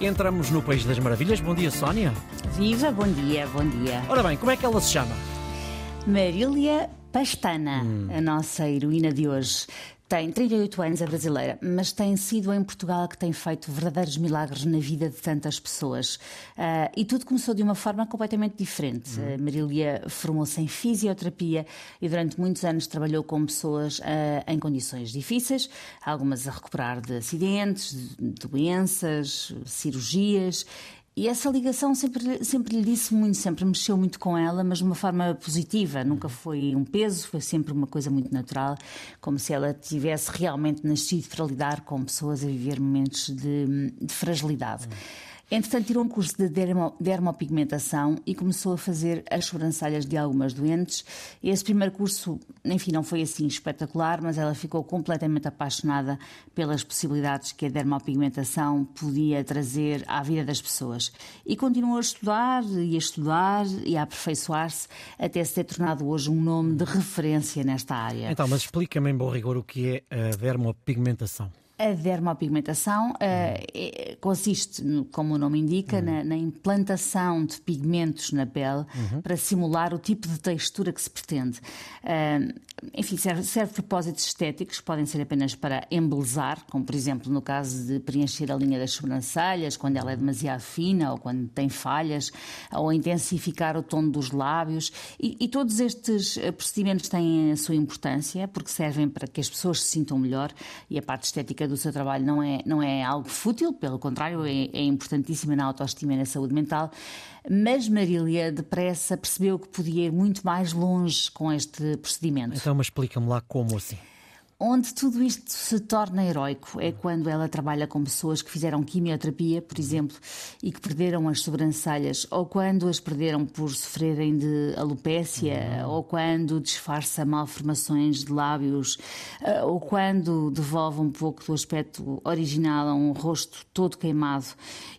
Entramos no País das Maravilhas. Bom dia, Sónia. Viva, bom dia, bom dia. Ora bem, como é que ela se chama? Marília Pastana, a nossa heroína de hoje. Tem 38 anos, é brasileira, mas tem sido em Portugal que tem feito verdadeiros milagres na vida de tantas pessoas. Uh, e tudo começou de uma forma completamente diferente. Uhum. Uh, Marília formou-se em fisioterapia e durante muitos anos trabalhou com pessoas uh, em condições difíceis, algumas a recuperar de acidentes, de doenças, cirurgias. E essa ligação sempre, sempre lhe disse muito, sempre mexeu muito com ela, mas de uma forma positiva. Nunca foi um peso, foi sempre uma coisa muito natural, como se ela tivesse realmente nascido para lidar com pessoas a viver momentos de, de fragilidade. Entretanto, tirou um curso de dermo, dermopigmentação e começou a fazer as sobrancelhas de algumas doentes. Esse primeiro curso, enfim, não foi assim espetacular, mas ela ficou completamente apaixonada pelas possibilidades que a dermopigmentação podia trazer à vida das pessoas. E continuou a estudar e a estudar e a aperfeiçoar-se até se ter tornado hoje um nome de referência nesta área. Então, mas explica-me em bom rigor o que é a dermopigmentação. A dermopigmentação uh, consiste, como o nome indica, uhum. na, na, implantação de pigmentos na pele uhum. para simular o tipo de textura que se pretende. Uh, enfim, serve, serve propósitos estéticos, podem ser apenas para embelezar, como por exemplo no caso de preencher a linha das sobrancelhas, quando ela é demasiado fina ou quando tem falhas, ou intensificar o tom dos lábios. E, e todos estes procedimentos têm a sua importância, porque servem para que as pessoas se sintam melhor e a parte estética do seu trabalho não é, não é algo fútil, pelo contrário, é, é importantíssima na autoestima e na saúde mental. Mas Marília, depressa, percebeu que podia ir muito mais longe com este procedimento. Então, mas explica-me lá como assim. Onde tudo isto se torna heroico é quando ela trabalha com pessoas que fizeram quimioterapia, por exemplo, e que perderam as sobrancelhas, ou quando as perderam por sofrerem de alopécia, uhum. ou quando disfarça malformações de lábios, eh, ou quando devolve um pouco do aspecto original a um rosto todo queimado.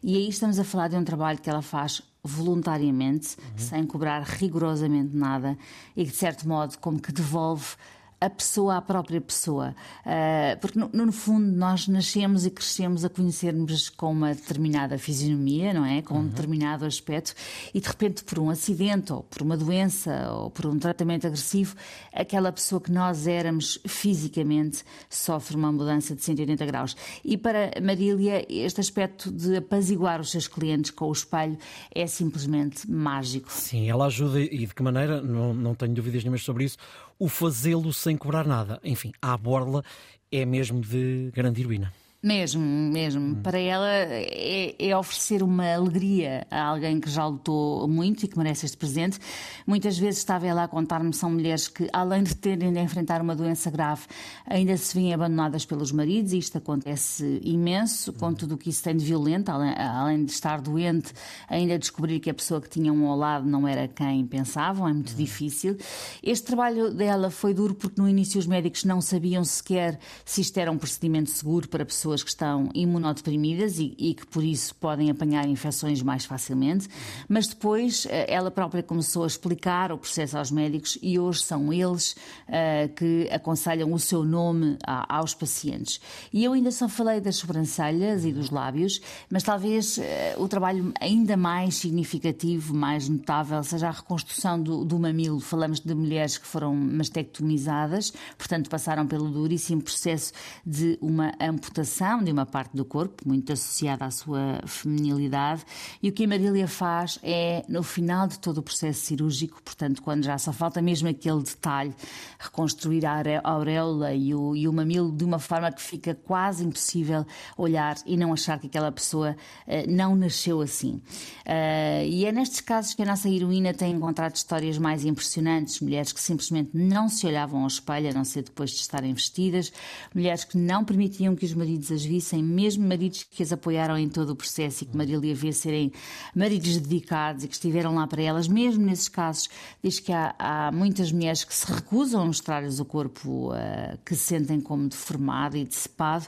E aí estamos a falar de um trabalho que ela faz voluntariamente, uhum. sem cobrar rigorosamente nada, e que de certo modo como que devolve a pessoa à própria pessoa. Uh, porque, no, no, fundo, nós nascemos e crescemos a conhecermos com uma determinada fisionomia, não é? Com uhum. um determinado aspecto, e de repente, por um acidente, ou por uma doença, ou por um tratamento agressivo, aquela pessoa que nós éramos fisicamente sofre uma mudança de 180 graus. E para Marília, este aspecto de apaziguar os seus clientes com o espelho é simplesmente mágico. Sim, ela ajuda e de que maneira, não, não tenho dúvidas nenhumas sobre isso, o fazê-lo sem cobrar nada. Enfim, a borla é mesmo de grande heroína. Mesmo, mesmo. Hum. Para ela é, é, oferecer uma alegria a alguém que já lutou muito e que merece este presente. Muitas vezes estava ela a contar-me são mulheres que, além de terem de enfrentar uma doença grave, ainda se vêm abandonadas pelos maridos, e isto acontece imenso, com tudo o que isso tem de violento, além, além, de estar doente, ainda descobrir que a pessoa que tinham ao lado não era quem pensavam, é muito hum. difícil. Este trabalho dela foi duro porque no início os médicos não sabiam sequer se isto era um procedimento seguro para pessoas pessoas que estão imunodeprimidas e, e, que por isso podem apanhar infecções mais facilmente, mas depois eh, ela própria começou a explicar o processo aos médicos e hoje são eles uh, que aconselham o seu nome a, aos pacientes. E eu ainda só falei das sobrancelhas e dos lábios, mas talvez uh, o trabalho ainda mais significativo, mais notável, seja a reconstrução do, do mamilo. Falamos de mulheres que foram mastectomizadas, portanto passaram pelo duríssimo processo de uma amputação de uma parte do corpo, muito associada à sua feminilidade, e o que a Marília faz é, no final de todo o processo cirúrgico, portanto, quando já só falta mesmo aquele detalhe, reconstruir a auréola e o, e o mamilo de uma forma que fica quase impossível olhar e não achar que aquela pessoa uh, não nasceu assim. Uh, e é nestes casos que a nossa heroína tem encontrado histórias mais impressionantes, mulheres que simplesmente não se olhavam ao espelho, a não ser depois de estarem vestidas, mulheres que não permitiam que os maridos maridos as vissem, mesmo maridos que as apoiaram em todo o processo e que Marília vê serem maridos dedicados e que estiveram lá para elas, mesmo nesses casos, diz que há, há muitas mulheres que se recusam a mostrar-lhes o corpo uh, que se sentem como deformado e decepado.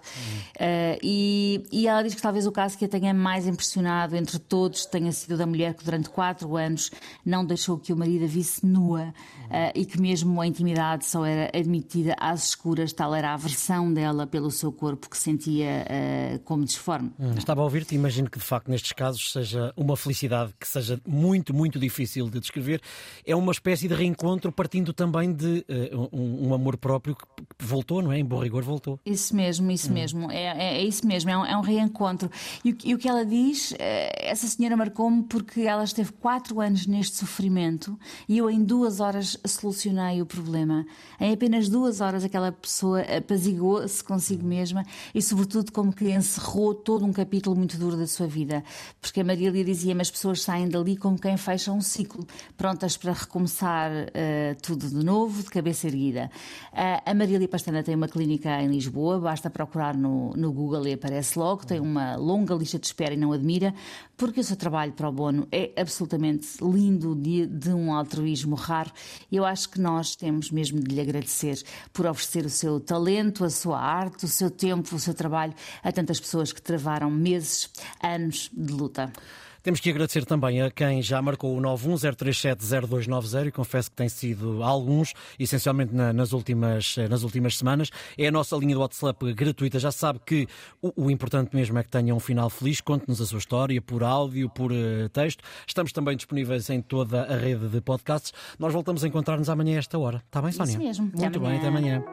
Uh, e, e ela diz que talvez o caso que a tenha mais impressionado entre todos tenha sido da mulher que durante quatro anos não deixou que o marido a visse nua uh, e que mesmo a intimidade só era admitida às escuras, tal era a aversão dela pelo seu corpo que sentia uh, como disforme. Hum, estava a ouvir-te, imagino que de facto nestes casos seja uma felicidade que seja muito, muito difícil de descrever. É uma espécie de reencontro partindo também de uh, um, um, amor próprio que voltou, não é? Em bom rigor voltou. Isso mesmo, isso hum. mesmo. É, é, é, isso mesmo, é um, é um reencontro. E, e, o que ela diz, uh, essa senhora marcou-me porque ela esteve quatro anos neste sofrimento e eu em duas horas solucionei o problema. Em apenas duas horas aquela pessoa apazigou-se consigo mesma e, sobretudo, como que encerrou todo um capítulo muito duro da sua vida. Porque a Marília dizia-me as pessoas saem dali como quem fecha um ciclo, prontas para recomeçar uh, tudo de novo, de cabeça erguida. Uh, a Marília Pastana tem uma clínica em Lisboa, basta procurar no, no Google e aparece logo, tem uma longa lista de espera e não admira, porque o seu trabalho para o Bono é absolutamente lindo, de, de um altruísmo raro. Eu acho que nós temos mesmo de lhe agradecer por oferecer o seu talento, a sua arte, o seu tempo, o seu trabalho a tantas pessoas que travaram meses, anos de luta. Temos que agradecer também a quem já marcou o 910370290 e confesso que tem sido alguns, essencialmente nas, últimas, nas últimas semanas. É a nossa linha do WhatsApp gratuita. Já sabe que o, o importante mesmo é que tenha um final feliz. Conte-nos a sua história por áudio, por uh, texto. Estamos também disponíveis em toda a rede de podcasts. Nós voltamos a encontrar-nos amanhã a esta hora. Está bem, Sónia? Isso mesmo. Muito até bem, até amanhã.